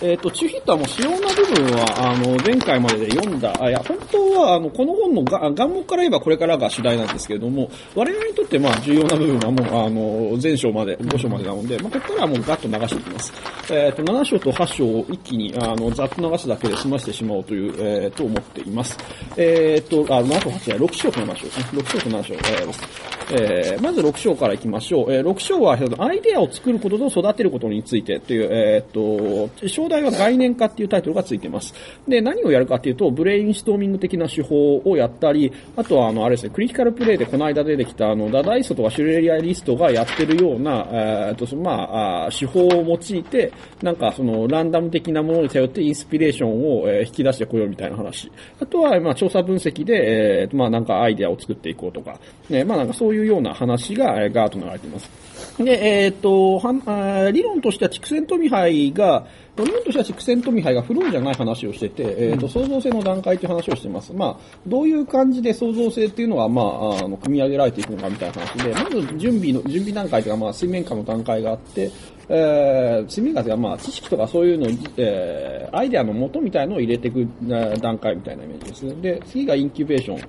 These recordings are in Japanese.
えっ、と、チューヒットはもう主要な部分は、あの、前回までで読んだ、あ、いや、本当は、あの、この本のが、願望から言えばこれからが主題なんですけれども、我々にとって、まあ、重要な部分はもう、あの、前章まで、5章までなので、まあ、ここからはもうガッと流していきます。えっ、と、7章と8章を一気に、あの、ざっと流すだけで済ませてしまおうという、えー、と思っています。えっ、と、あ、7と8は6章と7章ですね。6章と7章、えーです。えーまず6章からいきましょう。えー6章は、アイデアを作ることと育てることについてという、えっと、章題は概念化っていうタイトルがついてます。で、何をやるかっていうと、ブレインストーミング的な手法をやったり、あとは、あの、あれですね、クリティカルプレイでこの間出てきた、あの、ダダイストとかシュレリアリストがやってるような、えーっと、そのまあ、手法を用いて、なんか、その、ランダム的なものに頼ってインスピレーションを、え引き出してこようみたいな話。あとは、まあ、調査分析で、えーまあ、なんかアイデアを作っていこうとか、ね、まあ、なんかそういうような話が、えガーッと流れています。で、えっ、と、は理論としては畜生富杯が、理論としては畜生富杯がフローじゃない話をしてて、えっ、と、創造性の段階という話をしています。まあ、どういう感じで創造性っていうのは、まあ、あの、組み上げられていくのかみたいな話で、まず準備の、準備段階というか、まあ、水面下の段階があって、えー、水面下というか、まあ、知識とかそういうのを、えー、アイデアの元みたいのを入れていくえー段階みたいなイメージですね。で、次がインキュベーション。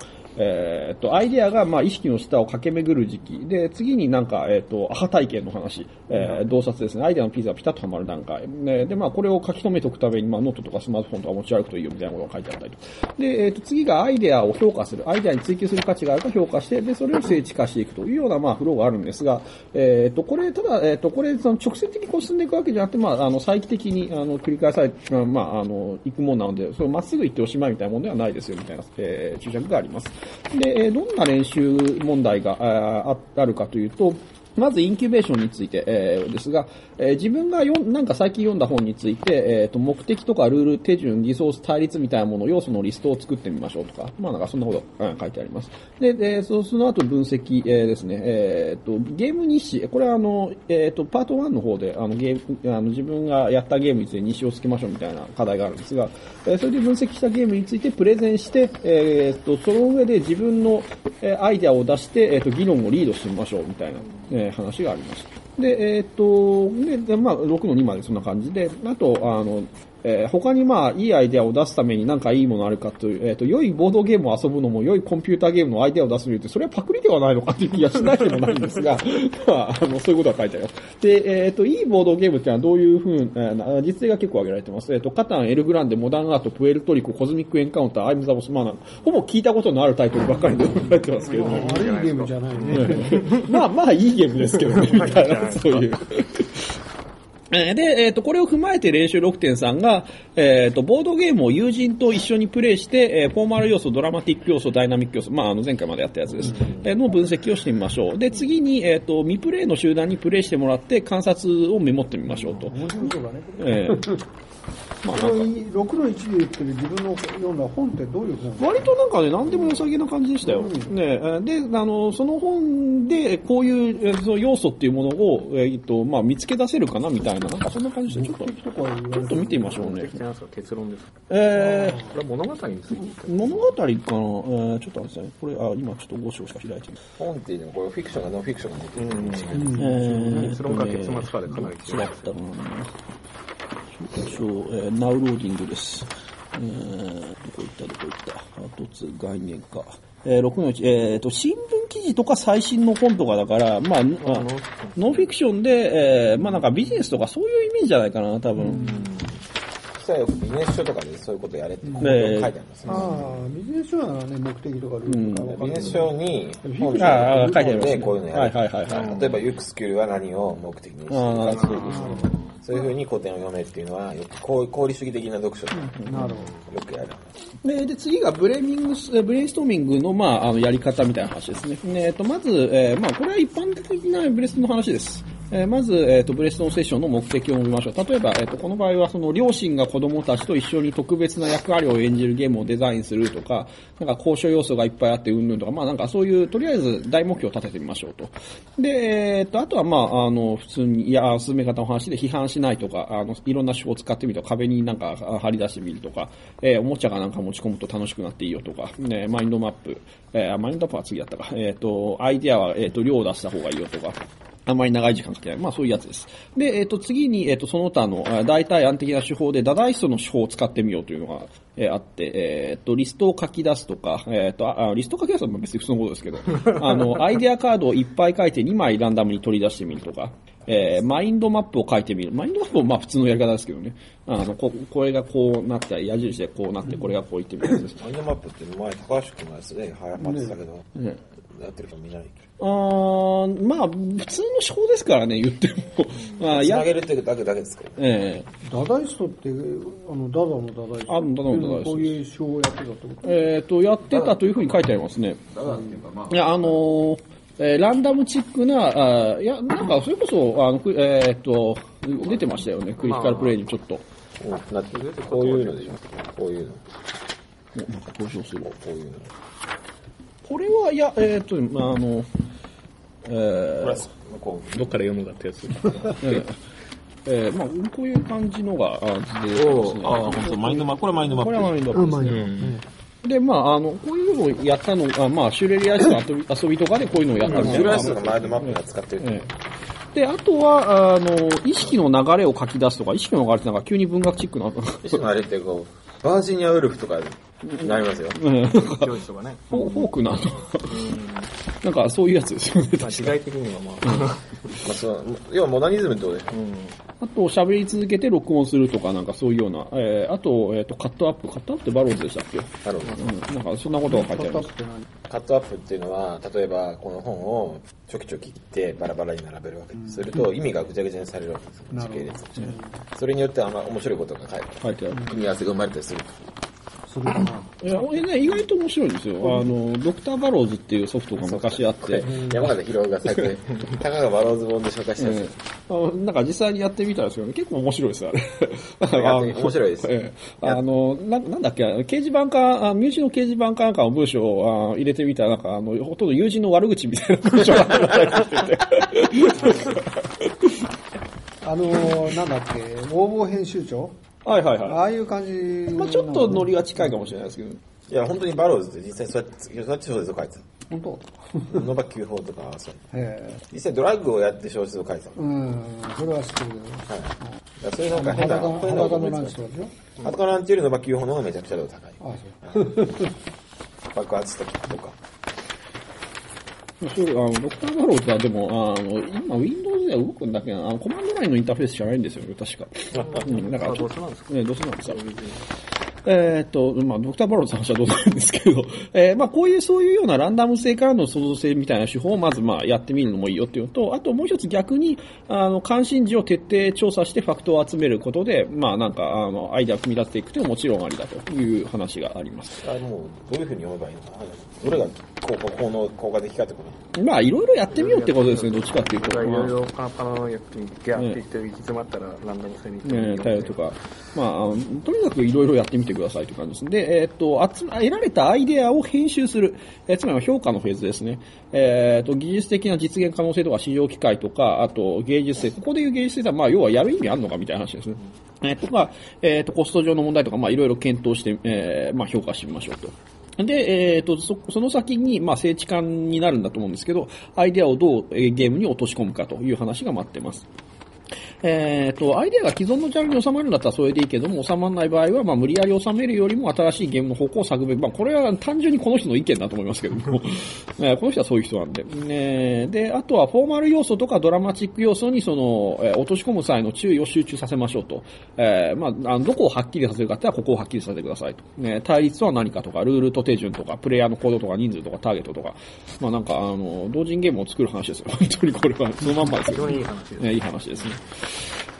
えーっと、アイデアが、まあ、意識の下を駆け巡る時期。で、次になんか、えーっと、アハ体験の話。えー、洞察ですね。アイデアのピザがピタッとはまる段階。ね、で、まあ、これを書き留めておくために、まあ、ノートとかスマートフォンとか持ち歩くといいよみたいなことが書いてあったりと。で、えーっと、次がアイデアを評価する。アイデアに追求する価値があるか評価して、で、それを精緻化していくというような、まあ、フローがあるんですが、えーっと、これ、ただ、えーっと、これ、その、直線的にこう進んでいくわけじゃなくて、まあ、あの、再帰的に、あの、繰り返され、あまあ、あの、行くものなので、それをまっすぐ行っておしまいみたいなものではないですよ、みたいな、えー注釈があります。で、どんな練習問題がああるかというと、まずインキュベーションについて、えーですが、えー自分がよなんか最近読んだ本について、えーと目的とかルール、手順、リソース、対立みたいなもの、要素のリストを作ってみましょうとか、まあなんかそんなこと、うん書いてあります。で、でそその後分析、えーですね、えーとゲーム日誌、これはあの、えーとパート1の方であのゲームあの自分がやったゲームについて日誌をつけましょうみたいな課題があるんですが、えーそれで分析したゲームについてプレゼンして、えーとその上で自分の、アイデアを出して、えーと議論をリードしてみましょうみたいな、えー話がありました。で、えっ、と、で、でまあ、6の2までそんな感じで、あと、あの、えー他にまあ、いいアイデアを出すためになんかいいものあるかという、えっ、と、良いボードゲームを遊ぶのも、良いコンピューターゲームのアイデアを出すのって、それはパクリではないのかっていう気がしないでもないんですが、まあ、あの、そういうことは書いてあります。で、えっ、と、いいボードゲームっていうのはどういうふうな、実例が結構挙げられてます。えっ、と、カタン、エルグランデ、モダンアート、プエルトリコ、コズミックエンカウンター、アイムザボス、まあなんか、ほぼ聞いたことのあるタイトルばっかりで書かれてますけれども。悪いゲームじゃないね。まあまあいいゲームですけどね、みたいな、そういう。えーで、えっ、と、これを踏まえて練習6.3が、えっ、と、ボードゲームを友人と一緒にプレイして、えーフォーマル要素、ドラマティック要素、ダイナミック要素、まあ、あの、前回までやったやつです。えーの分析をしてみましょう。で、次に、えっ、と、未プレイの集団にプレイしてもらって観察をメモってみましょうと。面白そうだね。えーまあこのなんか、6の1で言ってる自分の読んだ本ってどういう本？割となんかね、何でも良さげな感じでしたよ。ねえーで、あの、その本で、こういう、えーその要素っていうものを、えーっと、まあ、見つけ出せるかなみたいな、なんかそんな感じで、ちょっと、ちょっと見てみましょうね。結論ですかえこれは物語について。物語かな、えー、ちょっとあれですね。これ、あ、今ちょっと5章しか開いてない。本っていうのはこれフィクションがノンフィクションが出てるんですよえー、結論か結末かでかなり違ったかな。少々、えー、ナウローディングです。えー、どこ行ったどこ行った。後つ概念か。えー、6の1、えーと、新聞記事とか最新の本とかだから、まあ、まあノンフィクションで、えー、まあなんかビジネスとかそういうイメージじゃないかな、多分。実はよくビジネス書とかでそういうことやれって書いてありますね。ああ、ビジネス書ならね、目的とかルールとか分かるビジネス書にうんああ、書いてありますね。でこういうのやる。はいはいはいはい。例えば、ユクスキュルは何を目的にしてるかそういうそういうふうに古典を読めっていうのは、よくこう功利主義的な読書でなるほよくやる。で、で次がブレーミングブレインストーミングの、まあ、あの、やり方みたいな話ですね。ねえっと、まず、えーまあ、これは一般的なブレストの話です。えーまず、えっ、と、ブレストのセッションの目的を見ましょう。例えば、えっ、と、この場合は、その、両親が子供たちと一緒に特別な役割を演じるゲームをデザインするとか、なんか交渉要素がいっぱいあって、うんぬんとか、まあ、なんかそういう、とりあえず大目標を立ててみましょうと。で、えっ、と、あとは、まあ、あの、普通に、いや、進め方の話で批判しないとか、あの、いろんな手法を使ってみると、壁になんかあ貼り出してみるとか、えおもちゃがなんか持ち込むと楽しくなっていいよとか、ね、マインドマップ、えマインドマップは次やったか、えっ、と、アイディアは、えっ、と、量を出した方がいいよとか、あんまり長い時間かけない。まあそういうやつです。で、えっ、と、次に、えっ、と、その他のあ大体案的な手法で、ダダイストの手法を使ってみようというのが、えーあって、えっ、と、リストを書き出すとか、えっ、とあ、あリストを書き出すのは別に普通のことですけど、あの、アイデアカードをいっぱい書いて2枚ランダムに取り出してみるとか、えーマインドマップを書いてみる。マインドマップもまあ普通のやり方ですけどね。あの、ここれがこうなって、矢印でこうなって、これがこういってみるやつです。マインドマップって前、高橋君のやつで流行ってたけど、ねやってる人見ない。あーまあ、普通の手法ですからね、言っても。まあ、つやなげるってだけだけですけど。ええダダイストって、あの、ダダのダダイスト。あダダのダダイストこういう手法をやってたってこと？えっ、と、やってたというふうに書いてありますね。いや、あのーえーランダムチックな、あーいや、なんか、それこそ、あの、くえっ、と、出てましたよね、クリティカルプレイにちょっと。うんなってこういうのでしょ。こういうの。おなんか登場する。こういうの。これは、いや、えっ、と、まあ、あの、えプラス、こう。どっから読むかってやつ。ーえーえーまあ、こういう感じのが、あ出てますね。あ、本当マインドマップ。これマインドマップ。これはマインドアップですね。うん。で、まあ、あの、こういうのをやったのが、まあ、シュレリアイスの遊び遊びとかでこういうのをやったみたいなシュライスがマインドマップが使ってる。ええで、あとは、あの、意識の流れを書き出すとか、意識の流れってなんか急に文学チックな、一種のあれってこう、バージニアウルフとかになりますよ。うん教師とかね。フォークなの。なんかそういうやつですよね。まあ、時代的にはまあ、まあ、その要はモダニズムってことで。あと、喋り続けて録音するとか、なんかそういうような、えーあと、えっ、と、カットアップ。カットアップってバローズでしたっけ？なるほど。うん、なんかそんなことが書いてあります。カットアップっていうのは、例えばこの本をちょきちょき切ってバラバラに並べるわけです。すると意味がぐちゃぐちゃにされるわけですよ。時系列として。それによってあんま面白いことが書いて書いてある。組み合わせが生まれたりする。それかな。いや、えね、意外と面白いんですよ。あの、ドクターバローズっていうソフトが昔あって、山形博が最近、たかがバローズ本で紹介したやつ。あなんか実際にやってみたんですけど、ね、結構面白いですよ、あれ。やって面白いですええあの、ななんだっけ、掲示板か、あ身内の掲示板かなんかの文章をあ入れてみたら、なんか、あの、ほとんど友人の悪口みたいな文章が入ってて。あのー、なんだっけ、応募編集長？はいはいはああいう感じい。まあちょっとノリが近いかもしれないですけど。いや、本当にバローズって実際そうやって、そうやって小説を書いて本当？た。ノバ9法とか、そう。え実際ドラッグをやって小説を書いてたえうん、それは知ってるけど。はい。だからそういうなんか変な、裸変な裸のラ思いつかンチとかでしょ裸のランチよりノバ9法の方がめちゃくちゃ度高い。あそう。爆発とかとか。そう、あの、ドクターバローズはでも、あの、今 Windows では動くんだけど、あの、コマンドラインのインターフェースじゃないんですよね、確か。うん、だからどうせなんですか？ね、どうせなんですか。えーっと、まあ、ドクターバローズの話はどうでもいいんですけど、えーまあ、こういう、そういうようなランダム性からの創造性みたいな手法をまず、まあ、やってみるのもいいよっていうのと、あともう一つ逆に、あの、関心事を徹底調査してファクトを集めることで、まあ、なんか、あの、アイデアを組み立てていくというのももちろんありだという話があります。あもう、どういうふうに読めばいいのかなどれが効果、効能、効果的かってこと？まあ、いろいろやってみようってことですね、どっちかっていうと。いろいろパラパラやって、ギャーって言って行き詰まったらランダム性に行ってね、対応とか、まああの、とにかくいろいろやってみててくださいという感じです。で、えーっと、集得られたアイデアを編集する、えーつまりは評価のフェーズですね。えーっと、技術的な実現可能性とか市場機会とか、あと芸術性、ここでいう芸術性は、まあ、要はやる意味あるのかみたいな話ですね。えーとか、えっと、コスト上の問題とか、まあ、いろいろ検討して、えーまあ、評価してみましょうと。で、えっ、と、そ、その先に、まあ、聖地感になるんだと思うんですけど、アイデアをどうえゲームに落とし込むかという話が待ってます。えっ、と、アイデアが既存のジャンルに収まるんだったらそれでいいけども、収まらない場合は、まあ、無理やり収めるよりも新しいゲームの方向を探る。まあ、これは単純にこの人の意見だと思いますけども、え ーこの人はそういう人なんで。ねで、あとはフォーマル要素とかドラマチック要素にその、えー落とし込む際の注意を集中させましょうと。えーまあ、あのどこをはっきりさせるかって言ったらここをはっきりさせてくださいと。ね、対立とは何かとか、ルールと手順とか、プレイヤーの行動とか、人数とか、ターゲットとか、まあなんか、あの、同人ゲームを作る話ですよ。本当にこれは、そのまんまですよ。ねいい話ですね。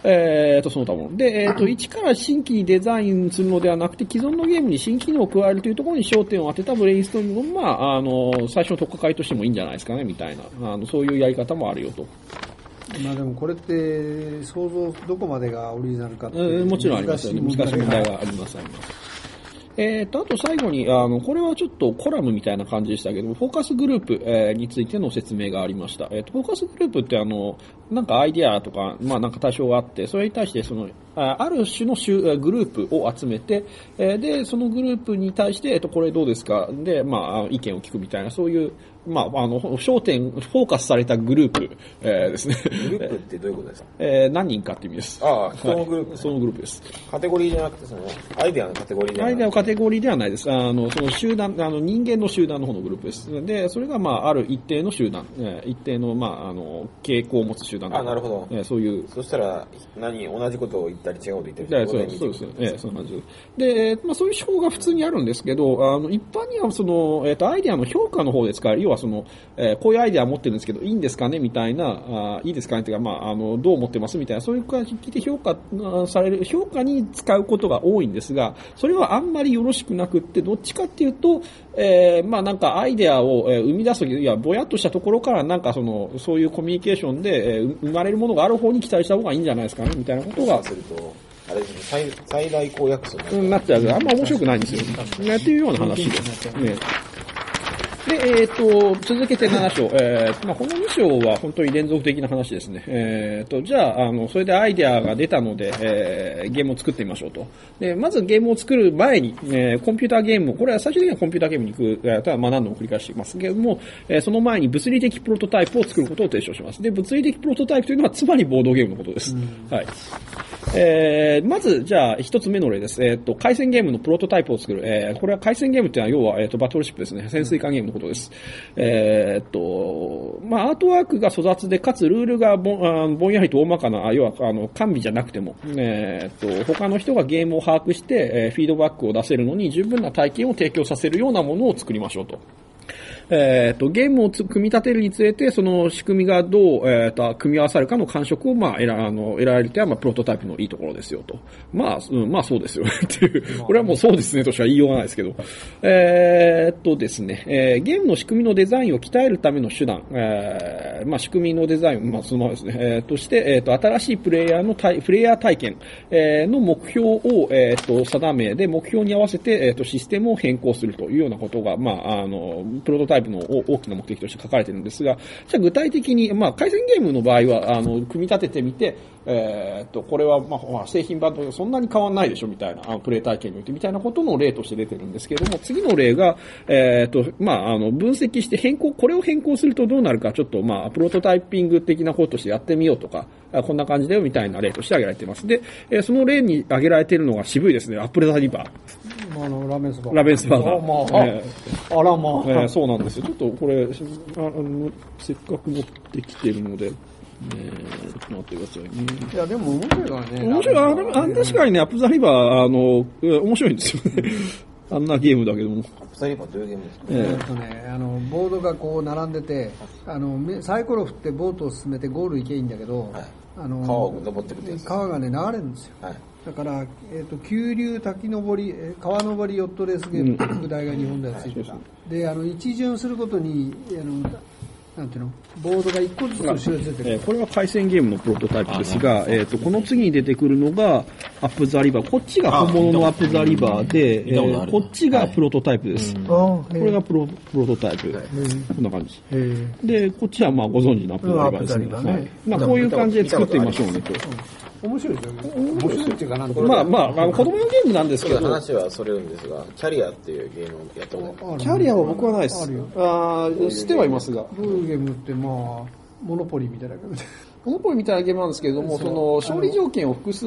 えー、と、その他もの。で、えー、と、一から新規にデザインするのではなくて、既存のゲームに新機能を加えるというところに焦点を当てたブレインストーミングも、まあ、あの、最初の特化会としてもいいんじゃないですかね、みたいな。あの、そういうやり方もあるよと。まあでもこれって想像どこまでがオリジナルかってうんもちろんありますよね。難しい問題がはあります、あります。えー、と、あと最後に、あの、これはちょっとコラムみたいな感じでしたけど、フォーカスグループ、えーについての説明がありました。えーと、フォーカスグループってあの、なんかアイディアとか、まあなんか多少あって、それに対してその、あある種の集グループを集めて、えーで、そのグループに対して、えっと、これどうですか？で、まあ、意見を聞くみたいな、そういう、まあ、あの、焦点、フォーカスされたグループ、えーですね。グループってどういうことですか？えー何人かって意味です。ああ、人のグループ、はいそのグループです。カテゴリーじゃなくて、その、アイデアのカテゴリーじゃなくて。アイデアのカテゴリーではないです。あの、その集団、あの、人間の集団の方のグループです。で、それが、まあ、ある一定の集団、えー一定の、まあ、あの、傾向を持つ集団あなるほどえーそういうそしたら、何、同じことを言ったり違うこと言っそうですそうですね。ええ、そうなんです。で、えーまあそういう手法が普通にあるんですけど、あの、一般にはその、えっ、と、アイデアの評価の方で使える、要はその、えーこういうアイデア持ってるんですけど、いいんですかね？みたいな、あいいですかね？っていうか、まあ、あの、どう思ってます？みたいな、そういう感じで評価あされる、評価に使うことが多いんですが、それはあんまりよろしくなくって、どっちかっていうと、えーまあなんかアイデアをえー生み出すとき、いや、ぼやっとしたところからなんかその、そういうコミュニケーションで、えー生まれるものがある方に期待した方がいいんじゃないですかね？みたいなことがと、あれですね、最最大公約数になっちゃうけど、あんま面白くないんですよ。ね、っていうような話です。ね。で、えっ、と、続けて7章。えーまあ、この2章は本当に連続的な話ですね。えっ、と、じゃあ、あの、それでアイデアが出たので、えーゲームを作ってみましょうと。で、まずゲームを作る前に、えーコンピューターゲームを、これは最終的にはコンピューターゲームに行く、えーただ、まあ、何度も繰り返していますけれども、えーその前に物理的プロトタイプを作ることを提唱します。で、物理的プロトタイプというのは、つまりボードゲームのことです。はい。えーまず、じゃあ、一つ目の例です。えっ、と、回線ゲームのプロトタイプを作る。えーこれは回線ゲームっていうのは、要は、えっ、と、バトルシップですね。潜水艦ゲームのことです。えっ、と、まあ、アートワークが粗雑で、かつルールがぼんあぼんやりと大まかな、要は、あの、完備じゃなくても、えっ、と、他の人がゲームを把握して、えフィードバックを出せるのに十分な体験を提供させるようなものを作りましょうと。えっ、と、ゲームをつ組み立てるにつれて、その仕組みがどう、えっ、と、組み合わさるかの感触を、まあ、得ら、あの、得られるというのは、まあ、プロトタイプのいいところですよと。まあ、うん、まあ、そうですよね っていう。これはもうそうですねとしか言いようがないですけど。えっとですね、えーゲームの仕組みのデザインを鍛えるための手段、えーまあ、仕組みのデザイン、まあ、そのままですね、えーとして、えっ、と、新しいプレイヤーの体、プレイヤー体験、えーの目標を、えっ、と、定め、で、目標に合わせて、えっ、と、システムを変更するというようなことが、まあ、あの、プロトタイプの大きな目的として書かれてるんですが、じゃ具体的に、まあ、回線ゲームの場合は、あの、組み立ててみて、えっ、と、これは、まあ、製品版とそんなに変わんないでしょ、みたいな、あのプレイ体験において、みたいなことの例として出てるんですけれども、次の例が、えっ、と、まあ、あの、分析して変更、これを変更するとどうなるか、ちょっと、まあ、プロトタイピング的なこととしてやってみようとか、こんな感じだよ、みたいな例として挙げられています。で、えその例に挙げられているのが渋いですね、アップルザリバー。あのラーメンそばラベンスバーガー。あまあえあらまあ、えーそうなんですよ。ちょっとこれ、ああのせっかく持ってきてるので、えー、ちょっと待ってくださいね。いやでも面白いからね面白い。あれ、あ確かにね、アップザリバー、あの、え面白いんですよね。あんなゲームだけども。二人はどういうゲームですか？ええっとね、あのボードがこう並んでてあのめサイコロ振ってボートを進めてゴール行けばいいんだけど、はいあの川を登ってくってやつ川がね流れるんですよはい。だから、えっと急流滝登りえー川登りヨットレースゲームって副題が日本ではついてた、であの一巡することにあのなんていうの？ボードが一個ずつ後ろに出てくる。えーこれは回線ゲームのプロトタイプですが、えっ、と、この次に出てくるのが、アップザリバー。こっちが本物のアップザリバーで、えーこっちがプロトタイプです。こあれがプロプロトタイプ。こんな感じ。で、こっちはまあご存知のアップザリバーですね。ねはいまあこういう感じで作ってみましょうねと。面白いですよ面白い。っていうかなんまあまあ、あの子供のゲームなんですけど、話はそれるんですが、キャリアっていうゲームをやったこと。キャリアは僕はないです。あるよ。あーしてはいますが。どういうゲームってまあモノポリーみたいな感じで。モノポリみたいなゲームなんですけれども、その、勝利条件を複数、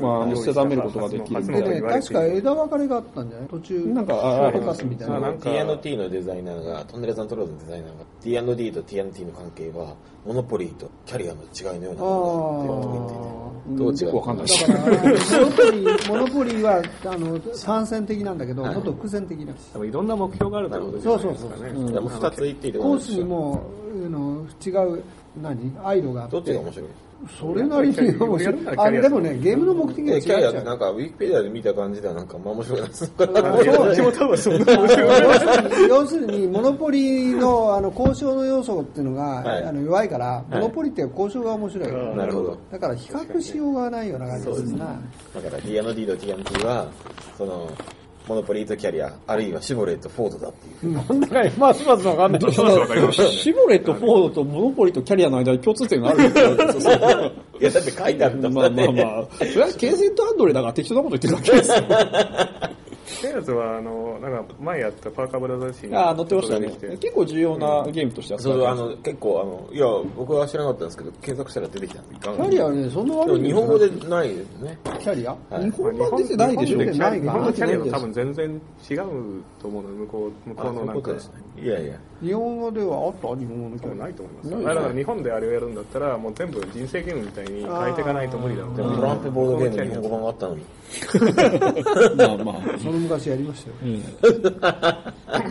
まあ定めることができる。でね確か枝分かれがあったんじゃない途中なんかああショートカスみたいなあなんか T&T のデザイナーが、トンネルザントローズのデザイナーが、T&D と T&T の関係は、モノポリーとキャリアの違いのようなものだっていうことを言っていて、どう違うだからモノポリーモノポリーはあの単線的なんだけど、もっと複線的な。多分いろんな目標があるってことですよね。そうそうそう。ですかね。いやもう二つ言っていいってこコーとですよ。スにもあの違う何？アイロがあって。どっちが面白いそれなりに面白いあでもねゲームの目的が違えキャリアなんか、ウィキペディアで見た感じではなんか、まあ面白いな。そ私も多分そんな面白い。要するに、モノポリのあの交渉の要素っていうのが、はいあの弱いから、モノポリって交渉が面白い、なるほど。だから比較しようがないような感じですな。だから D&D と T&T は、その、モノポリーとキャリア、あるいはシボレーとフォードだっていう。なんだか、ますますわかんない。シボレとフォードとモノポリとキャリアの間に共通点があるんですよ。いや、だって書いてあるんだもまあんね。まあまあ。それはケーセントアンドレだから適当なこと言ってるだけですよ。ってやつは、あの、なんか、前やったパーカーブラザーズ誌にああ、載ってましたね。結構重要なゲームとしては使そうそう、わあの、結構、あの、いや、僕は知らなかったんですけど、検索したら出てきたんで、いかキがャリアね、そんな悪い日本語でないですね。キャリア？はい。日本版出てないでしょ。日本のキャリアと出てないです。多分全然違うと思うの向こう、向こうのなんか。いやいや。日本語ではあった？日本語のキャリア多分ないと思います。ねだから日本であれをやるんだったら、もう全部人生ゲームみたいに変えていかないと無理だろうでもトランプボードゲームに日本語版があったのに。まあまあ。その昔やりましたよ。うん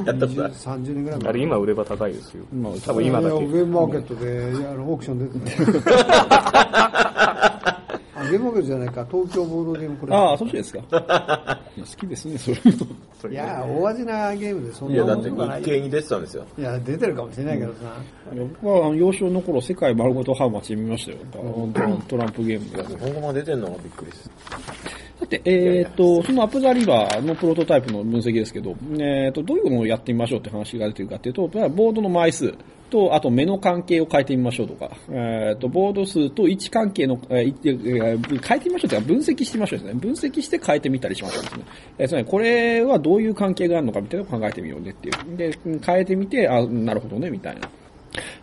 20 30年ぐらい前。あれ今売れば高いですよ。まあ多分今だけ。いやゲームマーケットで、オークション出てた。あ、ゲームマーケットじゃないか、東京ボードゲームこれ。ああ、そっちですか。好きですね、それ。そういういや、大味なゲームでそんいや、なだって。日経に出てたんですよ。いや、出てるかもしれないけどさ。僕は幼少の頃、世界丸ごとハウマッチで見ましたよ。本当トランプゲームで。日本語版出てんのがびっくりです。さて、えっ、と、そのアップザリバーのプロトタイプの分析ですけど、えっ、と、どういうのをやってみましょうって話が出てるかっていうと、ボードの枚数と、あと目の関係を変えてみましょうとか、えっ、と、ボード数と位置関係の、えーいえー変えてみましょうというか、分析してみましょうですね。分析して変えてみたりしましょうですね。えーつまり、これはどういう関係があるのかみたいなのを考えてみようねっていう。で、変えてみて、あ、なるほどね、みたいな。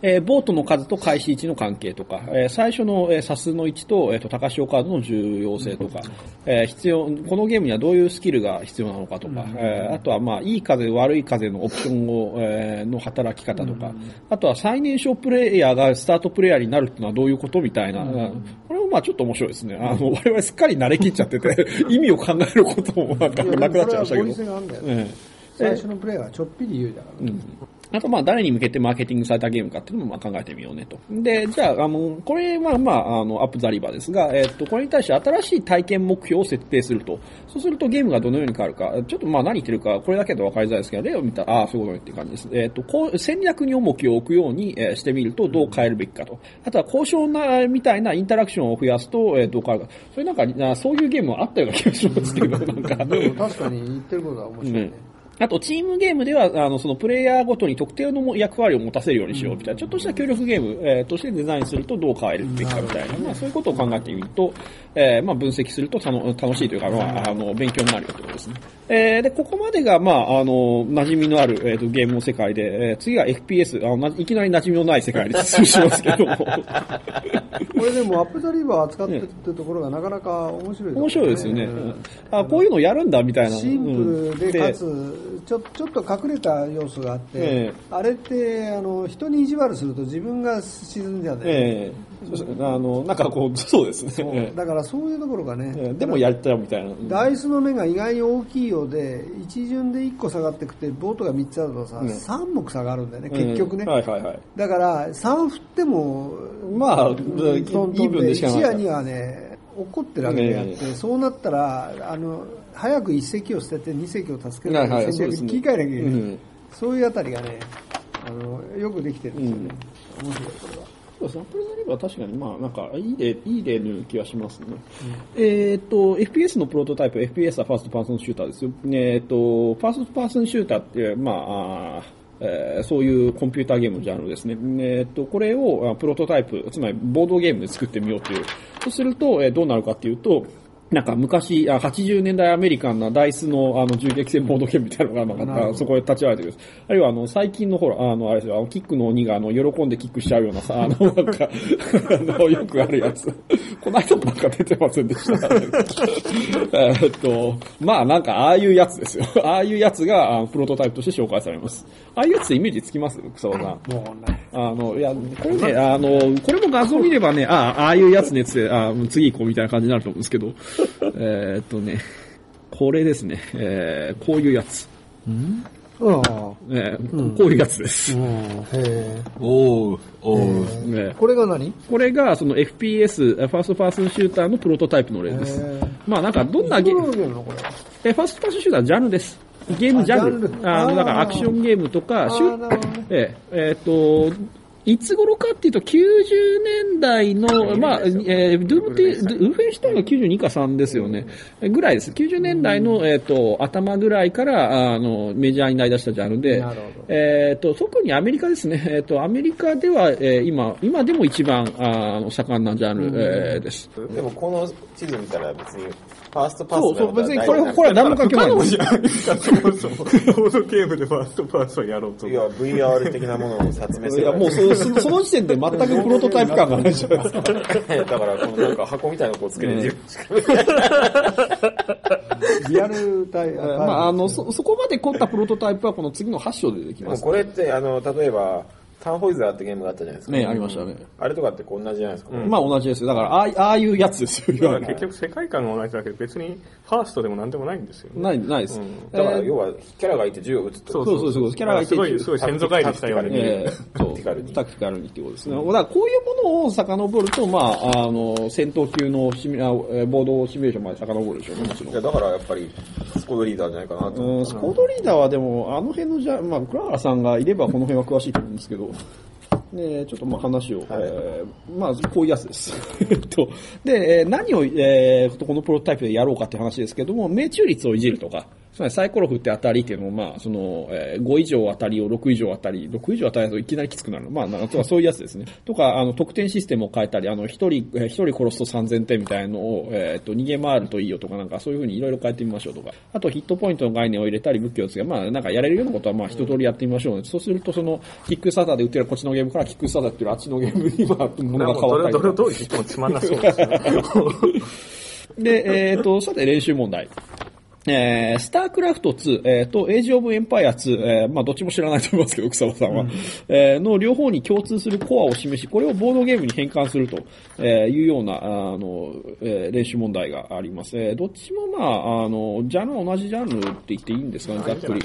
えーボートの数と開始位置の関係とか、えー最初の、えー、サスの位置と、えーと高潮カードの重要性とか、えー必要、このゲームにはどういうスキルが必要なのかとか、えーあとはまあ、いい風、悪い風のオプションを、えーの働き方とか、あとは最年少プレイヤーがスタートプレイヤーになるっていうのはどういうことみたいな、うんこれもまあちょっと面白いですね。あの、我々すっかり慣れきっちゃってて、意味を考えることもなんかなくなっちゃいましたけど。最初のプレイはちょっぴり言うだからね。あと、まあ、誰に向けてマーケティングされたゲームかっていうのもまあ考えてみようねと。で、じゃあ、あの、これはまあ、あの、アップザリバーですが、えっと、これに対して新しい体験目標を設定すると。そうするとゲームがどのように変わるか、ちょっとまあ何言ってるか、これだけで分かりづらいですけど、例を見たら、ああ、そういうことねっていう感じです。えっと、こう、戦略に重きを置くように、えーしてみるとどう変えるべきかと。あとは交渉な、みたいなインタラクションを増やすと、えーどう変わるか。それなんか、あそういうゲームはあったような気がしますけど、なんか。でも確かに言ってることは面白いねね。あと、チームゲームでは、あの、そのプレイヤーごとに特定の役割を持たせるようにしようみたいな、ちょっとした協力ゲーム、えーとしてデザインするとどう変えるべきかみたいな、まあそういうことを考えてみると、えーまあ分析すると楽しいというか、まあ、あの、勉強になるよということですね。えーで、ここまでが、まあ、あの、馴染みのある、えーとゲームの世界で、えー次は FPS、あのないきなり馴染みのない世界で進しますけども。これでもアップザリバー扱ってるってところがなかなか面白いところ面白いですよね。うんうんあ、こういうのやるんだみたいな。シンプルで、うんかつ、ちょちょっと隠れた要素があって、ええ。あれってあの人に意地悪すると自分が沈んじゃうね、ええ。そうですねあの、なんかこう、そうですね。だからそういうところがね、ええ。えでもやっちゃうみたいな。ダイスの目が意外に大きいようで、一巡で1個下がってくて、ボートが3つあるとさ、うん。3目差があるんだよね、結局ね。うんはいはいはい。だから、3振っても、まあ、トントンイーブンでしかない。視野にはね、怒ってるわけであって、ねそうなったら、あの、早く1隻を捨てて2隻を助ける戦略に切り替えなきゃいけない。うんそういうあたりがね、あの、よくできてるんですよね。面白い、これは。そうですね。アップ・ザ・リバーは確かに、まあ、なんか、いい例、いい例のような気がしますね。えっ、と、FPS のプロトタイプ、FPS はファーストパーソンシューターですよ。えっ、と、ファーストパーソンシューターって、まあ、えーそういうコンピューターゲームのジャンルですね。えっ、と、これをあプロトタイプ、つまりボードゲームで作ってみようという。とすると、えどうなるかっていうと、なんか昔、あ80年代アメリカンなダイスのあの銃撃戦ボードゲームみたいなのが、まあ、そこで立ち上がってくる。あるいはあの、最近のほら、あの、あれですよ、あの、キックの鬼があの、喜んでキックしちゃうようなさ、あの、なんか、あの、よくあるやつ。この間もなんか出てませんでした。えーっと、まあなんか、ああいうやつですよ。ああいうやつが、プロトタイプとして紹介されます。ああいうやつってイメージつきます？草場さん。もうね。あの、いや、これね、あの、これも画像見ればね、ああ、ああいうやつねっつって、あ次行こうみたいな感じになると思うんですけど、えーっとね、これですね、えー、こういうやつ。ああ。えーこういうやつです。うん。へえ。おー、おこれが何？これが、その FPS、ファーストパーソンシューターのプロトタイプの例ですへー。まあなんか、どんなゲーム、どういうゲームのこれ？え、ファーストパーソンシューターはジャンルです。ゲームジャンル。あジャンルあの、だからアクションゲームとか、シュなるほどねえええーっと、いつ頃かっていうと、90年代の、まあ、えー、ドゥームって、ウルフェンシュタインが92か3ですよね。ぐらいです。90年代の、えっ、と、頭ぐらいから、あの、メジャーになりだしたジャンルでえっ、と、特にアメリカですね。えっ、と、アメリカでは、えー今、今でも一番、あの、盛んなジャンル、えーです。でもこの地図見たら別に、ファーストパスそうそう、別にこれ、これは何も関係ない。そもそも。ボードゲームでファーストパーソンやろうとい。や、VR 的なものを説明する。い。や、もうそ、そその時点で全くプロトタイプ感がない。じゃない。ですか。だから、このなんか箱みたい。なのこうつけて、うんリアルタイプ、まあ、あの、そ、そこまで凝ったプロトタイプはこの次の8章でできます。でもこれって、あの、例えば、タンホイザーってゲームがあったじゃないですか。ね、ありましたね。あれとかってこう同じじゃないですか。まあ同じですよ。だから、ああいああいうやつですよ、結局世界観が同じだけど別にファーストでもなんでもないんですよね。ない、ないです。だから、えー要は、キャラがいて銃を撃つと。そうそうそうそう、キャラがいて、すごい、すごい先祖返りしたように見える。えーそうタクティカルにタクティカルにっていうことですね。だからこういうものを遡ると、まあ、あの、戦闘級のシミュボードシミュレーションまで遡るでしょうね、もちろんいや、。だからやっぱり、スコードリーダーじゃないかなと思うん、スコードリーダーはでも、あの辺のじゃ、まあ、倉原さんがいればこの辺は詳しいと思うんですけど、ね、ちょっとまあ話を、えーまあ、こういうやつです。と、で、えー何を、えーこのプロトタイプでやろうかっていう話ですけども、命中率をいじるとか、つまりサイコロ振って当たりっていうのを、まあ、その、えー5以上当たりを6以上当たり、6以上当たりだといきなりきつくなるの。まあ、なんかそういうやつですね。とか、あの、得点システムを変えたり、あの、一人、えー一人殺すと3000点みたいなのを、えっと、逃げ回るといいよとか、なんかそういうふうにいろいろ変えてみましょうとか。あと、ヒットポイントの概念を入れたり、武器をつけ、まあ、なんかやれるようなことは、まあ、一通りやってみましょうね。そうすると、その、キックスターターで売ってるこっちのゲームから、キックスターってるあっちのゲームに、まあ、ものが変わったりとかどれどれ通り言ってもつまんなそうですね。で、えっ、と、さて練習問題。えー、スタークラフト2、えー、と、エイジオブエンパイア2、えー、まあ、どっちも知らないと思いますけど、草場さんは、えーの両方に共通するコアを示し、これをボードゲームに変換するとえーいうような、あの、えー練習問題があります。えーどっちもまあ、あの、ジャンルは同じジャンルって言っていいんですかね、ざっくり。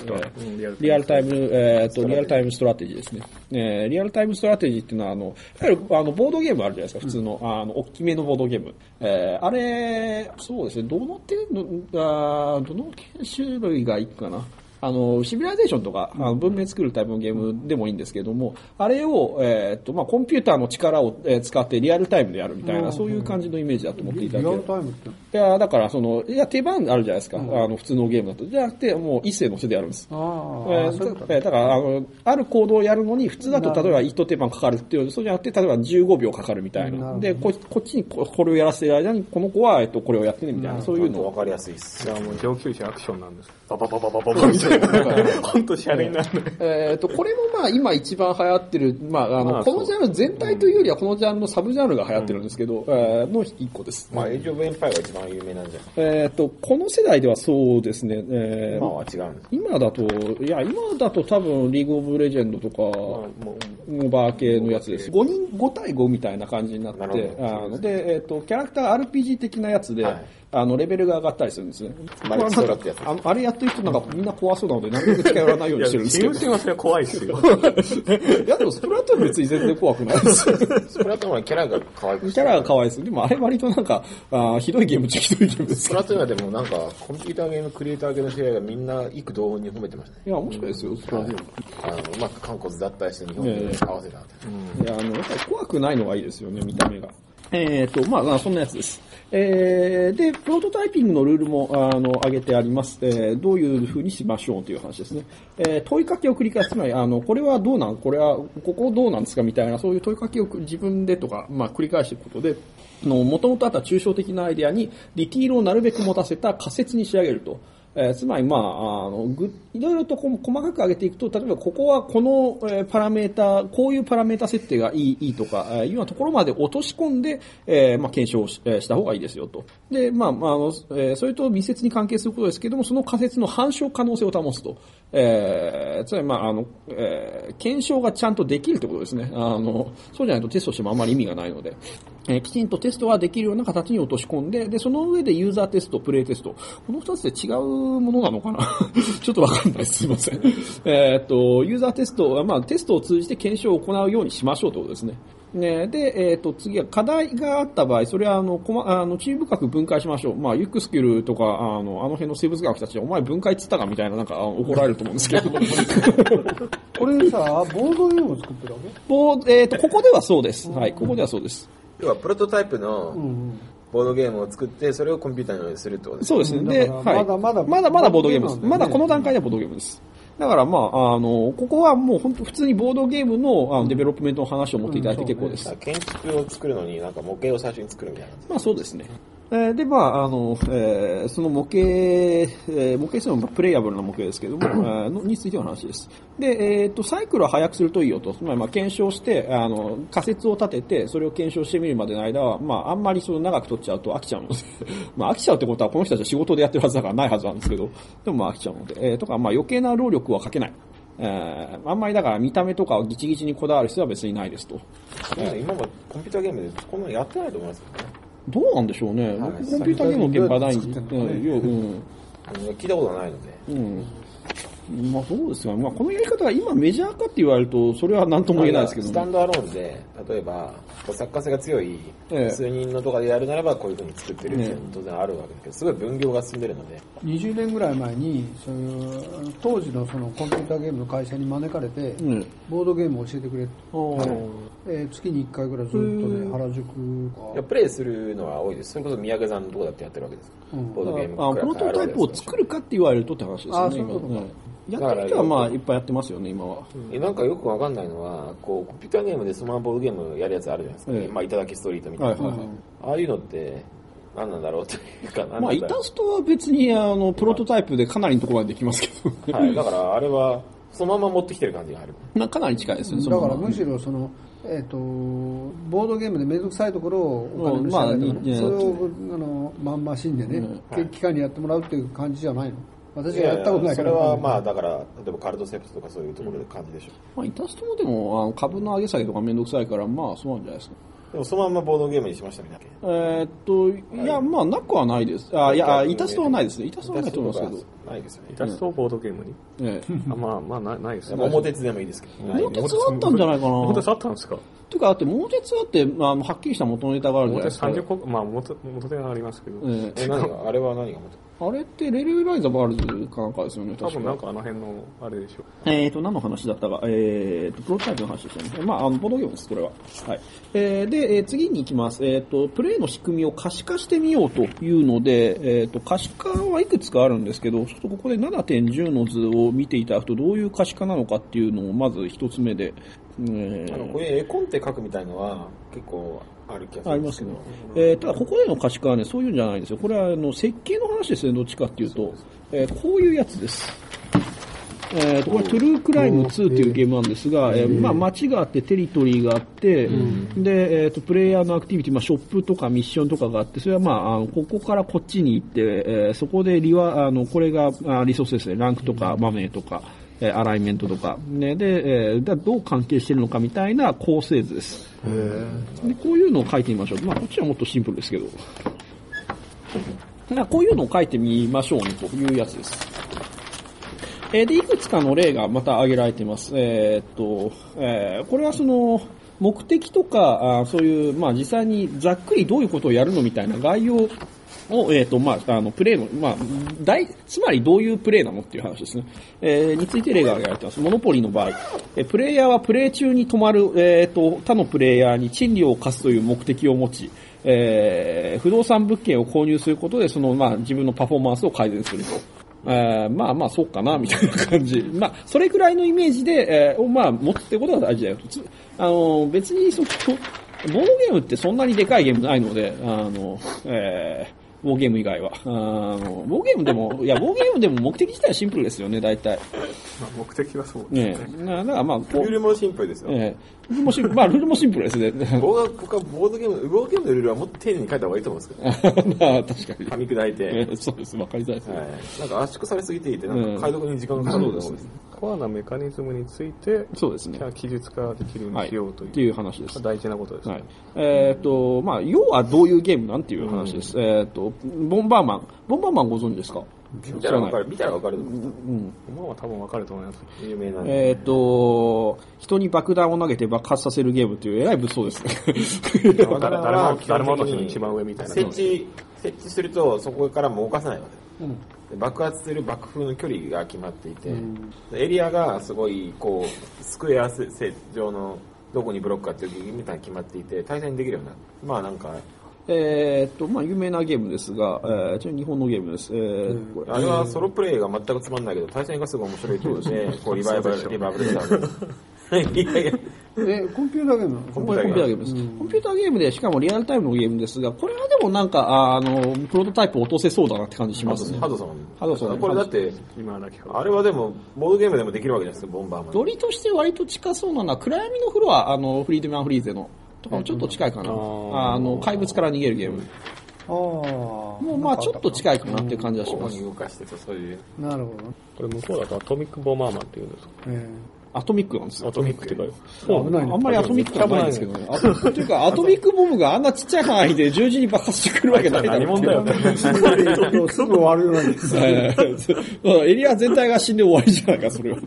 リアルタイム、えーと、リアルタイムストラテジーですね。えーリアルタイムストラテジーっていうのは、あの、いわゆる、あの、ボードゲームあるじゃないですか、普通の、あの、大きめのボードゲーム。えーあれ、そうですね、どの手の、あーどの研修類がいいかな。あの、シビライゼーションとか、あの文明作るタイプのゲームでもいいんですけども、あれを、えーっと、まあ、コンピューターの力を、えー使ってリアルタイムでやるみたいな、そういう感じのイメージだと思っていリアルただければ。タイムって。いや、だから、その、いや、手番あるじゃないですか。あの、普通のゲームだと。じゃなくて、もう一斉の手でやるんです。あえあ、ーそういうことだだからあの、ある行動をやるのに、普通だと例えば一手間かかるっていう、そうじゃなくて、例えば15秒かかるみたいな。なるほどで、ここっちにここれをやらせてる間に、この子は、えっと、これをやってね、みたいな、そういうのを。わかりやすいっすい。や、もう上級者アクションなんです。バババババババみたいな。ほんとシャレになる。えっと、これもまあ、今一番流行ってる、まあ、あの、まあこのジャンル全体というよりは、このジャンルのサブジャンルが流行ってるんですけど、えーの一個です。まあ、エイジオブエンパイアが一番有名なんじゃえっと、この世代ではそうですね、えー今は違うんです。今だと、いや、今だと多分、リーグオブレジェンドとか、ものバー系のやつです。5人、5対5みたいな感じになって、で、えっ、と、キャラクター RPG 的なやつで、はいあの、レベルが上がったりするんですね。マリクソラってやつあのあれやってる人なんかみんな怖そうなので、なるべく近寄らないようにしてるんですけど。チーム戦はそれは怖いっすよ。いや、でもスプラトゥーン別に全然怖くないですよ。スプラトゥーンはキャラが可愛くキャラが可愛いです。でもあれ割となんか、あーひどいゲームっちゃひどいゲームですスプラトゥーンはでもなんか、コンピューターゲームクリエイター系の試合がみんな幾同音に褒めてましたね。いや、面白いですよ、スプラトゥーン。あの、うまく韓国脱退して日本に合わせたって。いや、あの、やっぱり怖くないのがいいですよね、見た目が。えっ、と、まあ、そんなやつです。えー、で、プロトタイピングのルールも、あの、挙げてあります。えー、どういう風にしましょうという話ですね。えー、問いかけを繰り返す。つまり、あの、これはどうなんこれは、ここどうなんですかみたいな、そういう問いかけを自分でとか、まあ、繰り返していくことで、の、元々あった抽象的なアイデアに、ディティールをなるべく持たせた仮説に仕上げると。えーつまり、まあ、あの、ぐ、いろいろとこ細かく上げていくと、例えばここはこの、えーパラメータ、こういうパラメータ設定がいい、いいとか、えーいうようなところまで落とし込んで、えーまあ、検証し,、えーした方がいいですよと。で、まあ、まあ、あの、えーそれと密接に関係することですけども、その仮説の反証可能性を保つと。えーつまり、まあ、あの、えー検証がちゃんとできるってことですね。あの、そうじゃないとテストしてもあまり意味がないので。えーきちんとテストができるような形に落とし込んで、で、その上でユーザーテスト、プレイテスト。この二つで違うものなのかな？ちょっとわかんないです。すいません。えっと、ユーザーテストは、まあ、テストを通じて検証を行うようにしましょうということですね。ね、で、えっ、と、次は課題があった場合、それは、あの、こま、あの、注意深く分解しましょう。まあ、ユックスキルとか、あの、あの辺の生物学たち、お前分解っつったかみたいな、なんか、あ怒られると思うんですけど。これさ、ボードゲームを作ってるわけ？ボーえっ、と、ここではそうです。はい、ここではそうです。要はプロトタイプのうんボードゲームを作って、それをコンピューターのようにするってことですそうですね。で、だからはい。まだまだまだまだボードゲームです。まだこの段階ではボードゲームです。だからまあ、あの、ここはもう本当普通にボードゲームのあのデベロップメントの話を持っていただいて結構です。建築を作るのになんか模型を最初に作るみたいな。まあそうですね。えーで、まあ、あの、えーその模型、えー模型するのはプレイヤブルな模型ですけども、えーのについての話です。で、えっ、と、サイクルを早くするといいよと、つまりまあ検証して、あの、仮説を立てて、それを検証してみるまでの間は、まあ、あんまりその長く取っちゃうと飽きちゃうので、まあ、飽きちゃうってことはこの人たちは仕事でやってるはずだからないはずなんですけど、でもまあ飽きちゃうので、えーとか、まあ余計な労力はかけない。えーあんまりだから見た目とかをギチギチにこだわる必要は別にないですと。今もコンピューターゲームでこんなのやってないと思いますけどね。どうなんでしょうね。僕コンピューターゲームの現場ないんで、どうん聞いたことないので。うん。まあそうですが、まあこのやり方が今メジャーかって言われると、それは何とも言えないですけどね。スタンドアローンで、例えば、作家性が強いええ。数人のとかでやるならば、こういうふうに作ってるっていうのねは当然あるわけですけど、すごい分業が進んでるので、20年ぐらい前にそういう当時のそのコンピューターゲームの会社に招かれて、うん。ボードゲームを教えてくれって、おー。えー月に1回ぐらいずっとね原宿いやかプレイするのは多いです。それこそ宮家さんのとこだってやってるわけです。うんボードゲームあプロトタイプを作るかって言われるとって話ですよね、今ね。やってる人はまあいっぱいやってますよね、今は。えなんかよくわかんないのは、こう、コンピューターゲームでそのままボードゲームやるやつあるじゃないですか。ええまあ、いただきストリートみたいな。はいはいはい。ああいうのって、何なんだろうというか、何まあ、イなんだろタストは別に、あの、プロトタイプでかなりのところまでできますけど、う。はい。だから、あれは、そのまま持ってきてる感じがある。まあ、かなり近いですね、そのままだからむしろその、えっとボードゲームで面倒くさいところをお金の支払いとかうんまあいいねそれをあのまんましんでね、はい。期間にやってもらうっていう感じじゃないの？私いはやったことないから。それは、まあ、だから、例えばカルトセプトとかそういうところで感じでしょ。まあ、イタストもでも、あの株の上げ下げとかめんどくさいから、まあ、そうなんじゃないですか。う。でも、そのままボードゲームにしましたみたいな。えーっと、いや、まあ、なくはないです。あ、いや、あイタストはないですね。イタストはないと思いますけど。ないですよねイ。タストをボードゲームに、ええ。あまあまあなないですね桃鉄でもいいですけど。桃鉄はあったんじゃないかな。桃鉄あったんですか？というか、だって、桃鉄はって、まあ、はっきりした元ネタがあるじゃ桃鉄ないですか。30個、まあ元元手がありますけど、えええ、何が、あれは何が元？あれって、レレウライザバールズかなんかですよね、多確か。分なんかあの辺のあれでしょう。えーと、何の話だったか、えーと、プロトタイプの話でしたね。まあ、あの、ボードゲームです、これは。はい。えーで、えー次に行きます。えーと、プレイの仕組みを可視化してみようというので、えーと、可視化はいくつかあるんですけど、ちょっとここで7.10の図を見ていただくと、どういう可視化なのかっていうのを、まず一つ目で、えーあの、こういう絵コンテ書くみたいのは、結構ある気がするんでけありますすけどど。。えーただ、ここでの可視化はね、そういうんじゃないんですよ。これは、あの、設計の話ですね、どっちかっていうと。えーこういうやつです。えーと、これ、トゥルークライム2っていうゲームなんですが、えーまあ、街があって、テリトリーがあって、で、えーと、プレイヤーのアクティビティ、まあ、ショップとかミッションとかがあって、それはまあ、あのここからこっちに行って、えーそこでリワ、あの、これがあリソースですね、ランクとか、マネーとか、えーアライメントとか、ね、で、えーだどう関係してるのかみたいな構成図です。で、こういうのを書いてみましょう。まあ、こっちはもっとシンプルですけど。だこういうのを書いてみましょうねというやつです。えーで、いくつかの例がまた挙げられています。えーっと、えーこれはその、目的とか、あーそういう、まあ実際にざっくりどういうことをやるのみたいな概要を、えーと、まあ、あの、プレイの、まあ、大、つまりどういうプレイなのっていう話ですね。えーについて例が挙げられてます。モノポリの場合、えープレイヤーはプレイ中に止まる、えーっと、他のプレイヤーに賃料を課すという目的を持ち、えー不動産物件を購入することで、その、まあ、自分のパフォーマンスを改善すると。えーまあまあ、そうかな、みたいな感じ。まあ、それくらいのイメージで、えーを、まあ、持つってことが大事だよ。つあの、別に、その、ボードゲームってそんなにでかいゲームないので、あの、えー、ボードゲーム以外は。あ の、ボードゲームでも、いや、ボードゲームでも目的自体はシンプルですよね、大体。まあ、目的はそうですねね。え。だからまあ、ルールもシンプルですよ。えールールもシンプル、まあ、ルールもシンプルですね。僕は、僕はボードゲーム、ボードゲームのルールはもっと丁寧に書いた方がいいと思うんですけど、まあ、確かに。噛み砕いて。えーそうです、わかりづらいですね。はい。なんか圧縮されすぎていて、なんか解読に時間がかかると思うんです。コアなメカニズムについて、そうですね。じゃ。あ記述化できるようにはい。しようという、っていう話です。大事なことですね。はい。えっ、と、まあ、要はどういうゲームなんていう話です。えっ、と、ボンバーマン。ボンバーマンご存知ですか？見たらわかる、見たらわかる。うん。もう多分わかると思います。有名な。えっ、と、人に爆弾を投げて爆発させるゲームっていうえらい物騒ですね。誰も、誰も落としの一番上みたいな。設置、設置すると、そこからもう動かさないわけです。で爆発する爆風の距離が決まっていて、エリアがすごい、こう、スクエアセ状の、どこにブロックかっていうみたいに決まっていて、対戦できるようになる。まあなんか、えっと、まあ、有名なゲームですが、えー、ちなみに日本のゲームです。えーこれあれはソロプレイが全くつまんないけど、対戦がすごい面白いってことで、こうリバイバル、リバイバル。いやいや、え、コンピューターゲームコンピューターゲームです。コンピューターゲームで、しかもリアルタイムのゲームですが、これはでもなんか、ああの、プロトタイプ落とせそうだなって感じしますね。ハドソン。ハドソンこれだって、今だけあれはでも、ボードゲームでもできるわけじゃないですか、ボンバーマン。ドリとして割と近そうなのは、暗闇のフロア、あの、フリードマンフリーゼの、とかもちょっと近いかな。あの、怪物から逃げるゲーム。ああ。ももうまあちょっと近いかなっていう感じはしますここに。動かしてと、そういう。なるほど。これ向こうだとアトミックボマーマンっていうんですかえアトミックなんですよア。トミックってか、え危ないあんまりアトミックじゃないんですけどね。あというか、アトミックボムがあんなちっちゃい範囲で十字に爆発してくるわけないだろう何者だよ。すぐ終わるように。はいエリア全体が死んで終わりじゃないか、それは。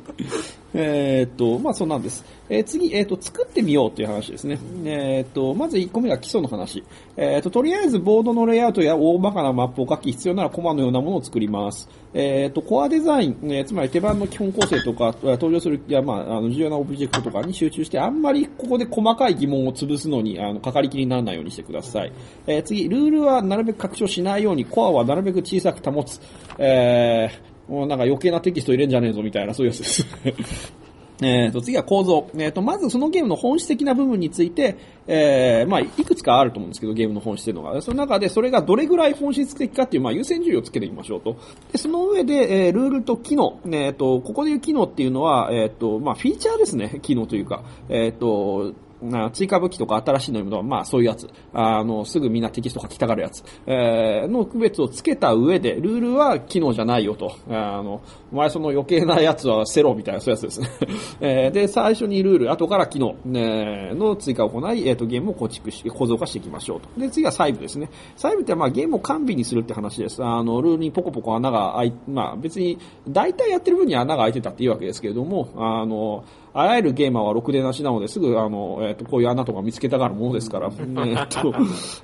えーっと、まあそうなんです。えー次、えーっと、作ってみようという話ですね。えーっと、まず1個目が基礎の話。えーっと、とりあえずボードのレイアウトや大まかなマップを書き、必要ならコマのようなものを作ります。えーっと、コアデザイン、えーつまり手番の基本構成とか、えー登場する、いや、まあ、あの、重要なオブジェクトとかに集中して、あんまりここで細かい疑問を潰すのに、あの、かかりきりにならないようにしてください。えー次、ルールはなるべく拡張しないように、コアはなるべく小さく保つ。えー、もうなんか余計なテキスト入れんじゃねえぞみたいな、そういうやつです。えー、と次は構造。えー、とまずそのゲームの本質的な部分について、えーまあ、いくつかあると思うんですけど、ゲームの本質というのが。その中でそれがどれぐらい本質的かっていう、まあ、優先順位をつけてみましょうと。でその上で、えールールと機能。えー、とここでいう機能っていうのは、えーとまあ、フィーチャーですね、機能というか。えーとな追加武器とか新しいのものは、まあそういうやつ。あの、すぐみんなテキスト書きたがるやつ。えーの区別をつけた上で、ルールは機能じゃないよと。あの、お前その余計なやつは捨てろみたいなそういうやつですね。えーで、最初にルール、後から機能、えの追加を行い、えっ、と、ゲームを構築して、構造化していきましょうと。で、次は細部ですね。細部ってまあゲームを完備にするって話です。あの、ルールにポコポコ穴が開い、まあ別に、大体やってる分には穴が開いてたっていうわけですけれども、あの、あらゆるゲーマーはろくでなしなので、すぐ、あの、えっ、と、こういう穴とか見つけたがるものですから、えっと、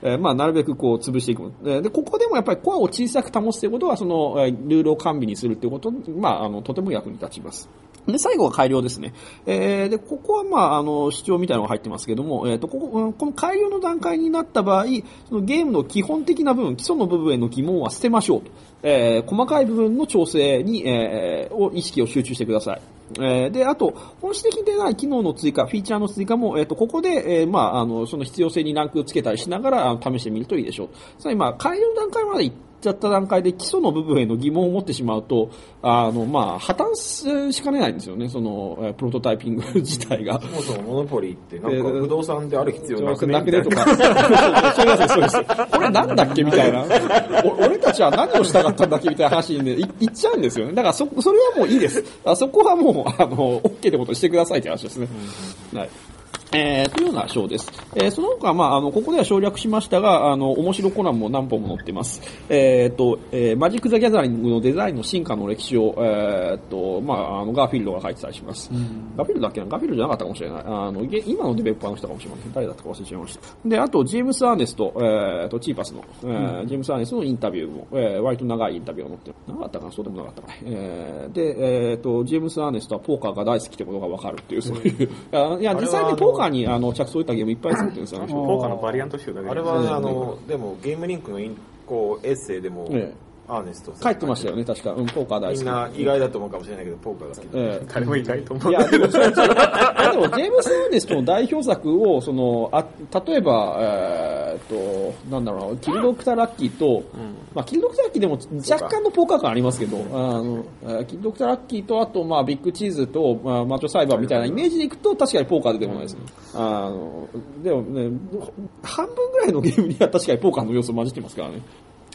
えーまあ、なるべくこう、潰していく。えーで、ここでもやっぱりコアを小さく保つということは、その、えールールを完備にするということ、まあ、あの、とても役に立ちます。で、最後は改良ですね。えーで、ここはまあ、あの、主張みたいなのが入ってますけども、えっ、と、ここ、うんこの改良の段階になった場合、そのゲームの基本的な部分、基礎の部分への疑問は捨てましょうと。えー細かい部分の調整に、えーを意識を集中してください。えーで、あと、本質的でない機能の追加、フィーチャーの追加も、えっ、と、ここで、えーまあ、あの、その必要性にランクをつけたりしながら、あの試してみるといいでしょう。つまり、まあ、改良段階まで行っちゃった段階で基礎の部分への疑問を持ってしまうと、あの、まあ、破綻しかねないんですよね、その、えープロトタイピング自体が。そもそもモノポリーって、なんか不動産である必要なくね？なくねとか。そうです、そうです。これなんだっけみたいな。お俺たちは何をしたかったんだっけみたいな話にね、い言っちゃうんですよね。だからそ、それはもういいです。あそこはもう、あの、OK ってことにしてくださいって話ですね。はい。えー、というような章です。えー、その他、まあ、あの、ここでは省略しましたが、あの、面白コラムも何本も載っています。えー、と、えー、マジック・ザ・ギャザリングのデザインの進化の歴史を、えー、と、まあ、あの、ガーフィールドが書いてたりします。ガーフィールドだっけな？ガーフィールドじゃなかったかもしれない。あの、げ今のデベロッパーの人かもしれません。誰だったか忘れちゃいました。で、あと、ジェームス・アーネスト、えー、と、チーパスの、えージェームス・アーネストのインタビューも、えー、割と長いインタビューを載ってる。なかったかな？そうでもなかったかな。えー、で、えー、と、ジェームス・アーネストはポーカーが大好きってことがわかるっていう、そういう。あいや、実際にポーカーに、あの、着想を得たゲームいっぱい作ってるんですよ、あの人ポー。カーのバリアント集だけあれは、あの、でもゲームリンクのインこうエッセイでも、ええアーネスト書いてましたよね、確か。うん、ポーカー大好き。みんな意外だと思うかもしれないけど、ポーカーが好き。ええ誰もいないと思う。いや、でも、でも、ジェームス・アーネストの代表作を、その、あ、例えば、えーっと、なんだろうな、キルドクターラッキーと、まあ、キルドクターラッキーでも若干のポーカー感ありますけど、あの、えーキルドクターラッキーと、あと、まあ、ビッグチーズと、まあ、マッチョサイバーみたいなイメージでいくと、確かにポーカー出てこないですね。あの、でもね、半分ぐらいのゲームには確かにポーカーの要素混じってますからね。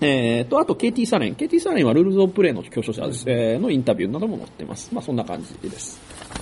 えー、と、あと KT サレン。KT サレンはルールズオブプレイの教書者です、えーのインタビューなども載ってます。まあそんな感じです。